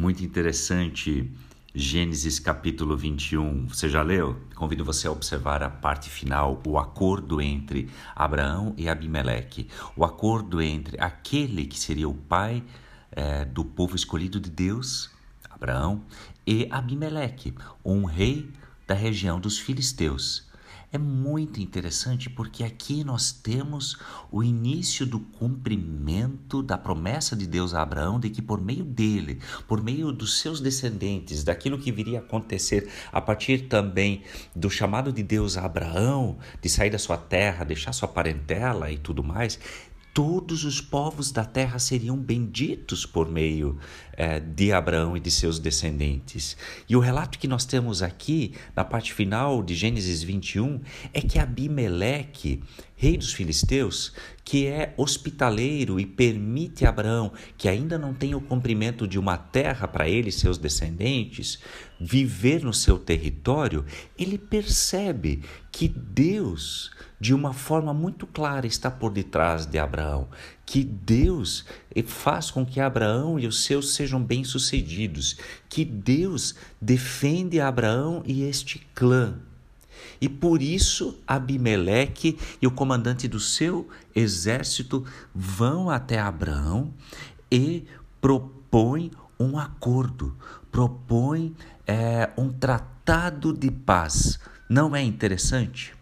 Muito interessante, Gênesis capítulo 21. Você já leu? Convido você a observar a parte final, o acordo entre Abraão e Abimeleque. O acordo entre aquele que seria o pai é, do povo escolhido de Deus, Abraão, e Abimeleque, um rei da região dos filisteus. É muito interessante porque aqui nós temos o início do cumprimento da promessa de Deus a Abraão de que por meio dele, por meio dos seus descendentes, daquilo que viria a acontecer a partir também do chamado de Deus a Abraão de sair da sua terra, deixar sua parentela e tudo mais, todos os povos da terra seriam benditos por meio é, de Abraão e de seus descendentes. E o relato que nós temos aqui, na parte final de Gênesis 21, é que Abimeleque, rei dos filisteus, que é hospitaleiro e permite a Abraão, que ainda não tem o cumprimento de uma terra para ele e seus descendentes, viver no seu território, ele percebe que Deus, de uma forma muito clara, está por detrás de Abraão, que Deus faz com que Abraão e os seus sejam bem-sucedidos, que Deus defende Abraão e este clã. E por isso Abimeleque e o comandante do seu exército vão até Abraão e propõem um acordo, propõem é, um tratado de paz. Não é interessante?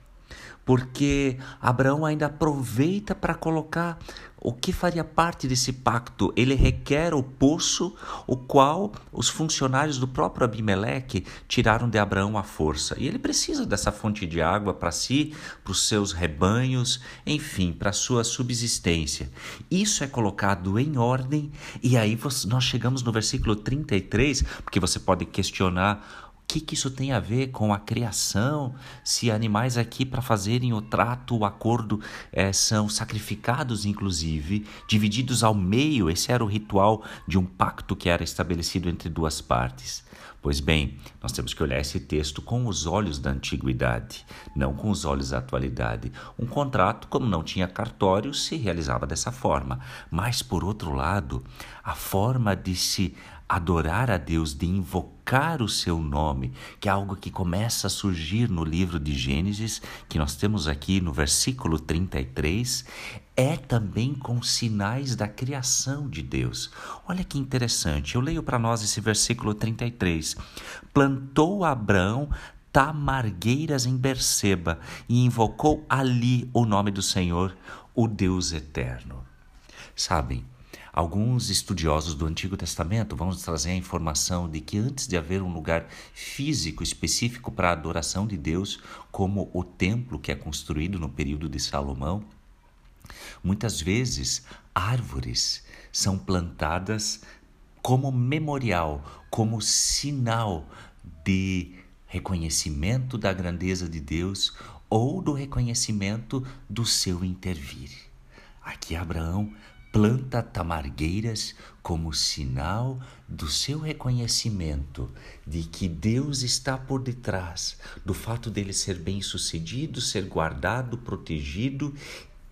Porque Abraão ainda aproveita para colocar o que faria parte desse pacto. Ele requer o poço, o qual os funcionários do próprio Abimeleque tiraram de Abraão à força. E ele precisa dessa fonte de água para si, para os seus rebanhos, enfim, para a sua subsistência. Isso é colocado em ordem, e aí nós chegamos no versículo 33, porque você pode questionar que, que isso tem a ver com a criação? Se animais aqui para fazerem o trato, o acordo, é, são sacrificados, inclusive, divididos ao meio, esse era o ritual de um pacto que era estabelecido entre duas partes. Pois bem, nós temos que olhar esse texto com os olhos da antiguidade, não com os olhos da atualidade. Um contrato, como não tinha cartório, se realizava dessa forma. Mas, por outro lado, a forma de se adorar a Deus, de invocar o seu nome, que é algo que começa a surgir no livro de Gênesis, que nós temos aqui no versículo 33, é também com sinais da criação de Deus. Olha que interessante, eu leio para nós esse versículo 33. Plantou Abraão tamargueiras em Berseba e invocou ali o nome do Senhor, o Deus eterno. Sabem, Alguns estudiosos do Antigo Testamento vão nos trazer a informação de que antes de haver um lugar físico específico para a adoração de Deus, como o templo que é construído no período de Salomão, muitas vezes árvores são plantadas como memorial, como sinal de reconhecimento da grandeza de Deus ou do reconhecimento do seu intervir. Aqui Abraão planta tamargueiras como sinal do seu reconhecimento de que Deus está por detrás, do fato dele ser bem-sucedido, ser guardado, protegido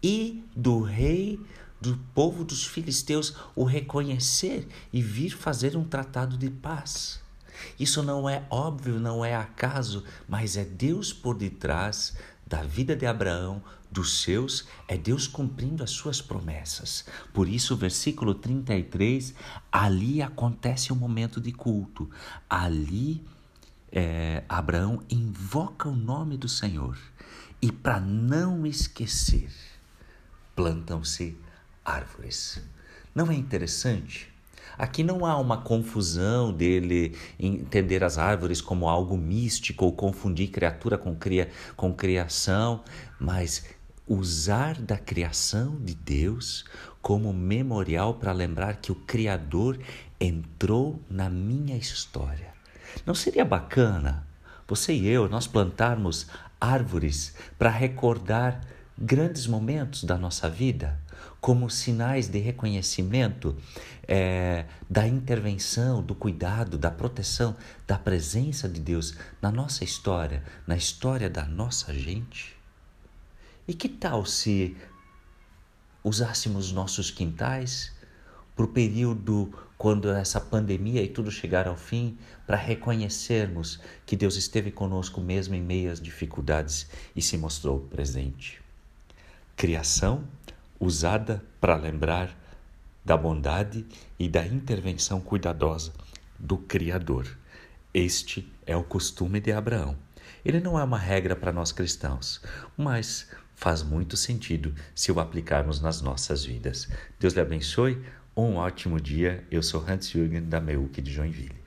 e do rei do povo dos filisteus o reconhecer e vir fazer um tratado de paz. Isso não é óbvio, não é acaso, mas é Deus por detrás da vida de Abraão, dos seus, é Deus cumprindo as suas promessas. Por isso, o versículo 33, ali acontece um momento de culto. Ali, é, Abraão invoca o nome do Senhor. E para não esquecer, plantam-se árvores. Não é interessante? Aqui não há uma confusão dele entender as árvores como algo místico ou confundir criatura com, cria, com criação, mas usar da criação de Deus como memorial para lembrar que o Criador entrou na minha história. Não seria bacana você e eu nós plantarmos árvores para recordar grandes momentos da nossa vida? como sinais de reconhecimento é, da intervenção, do cuidado, da proteção, da presença de Deus na nossa história, na história da nossa gente? E que tal se usássemos nossos quintais para o período quando essa pandemia e tudo chegar ao fim, para reconhecermos que Deus esteve conosco mesmo em meio às dificuldades e se mostrou presente. Criação usada para lembrar da bondade e da intervenção cuidadosa do Criador. Este é o costume de Abraão. Ele não é uma regra para nós cristãos, mas faz muito sentido se o aplicarmos nas nossas vidas. Deus lhe abençoe. Um ótimo dia. Eu sou Hans-Jürgen da Meuc de Joinville.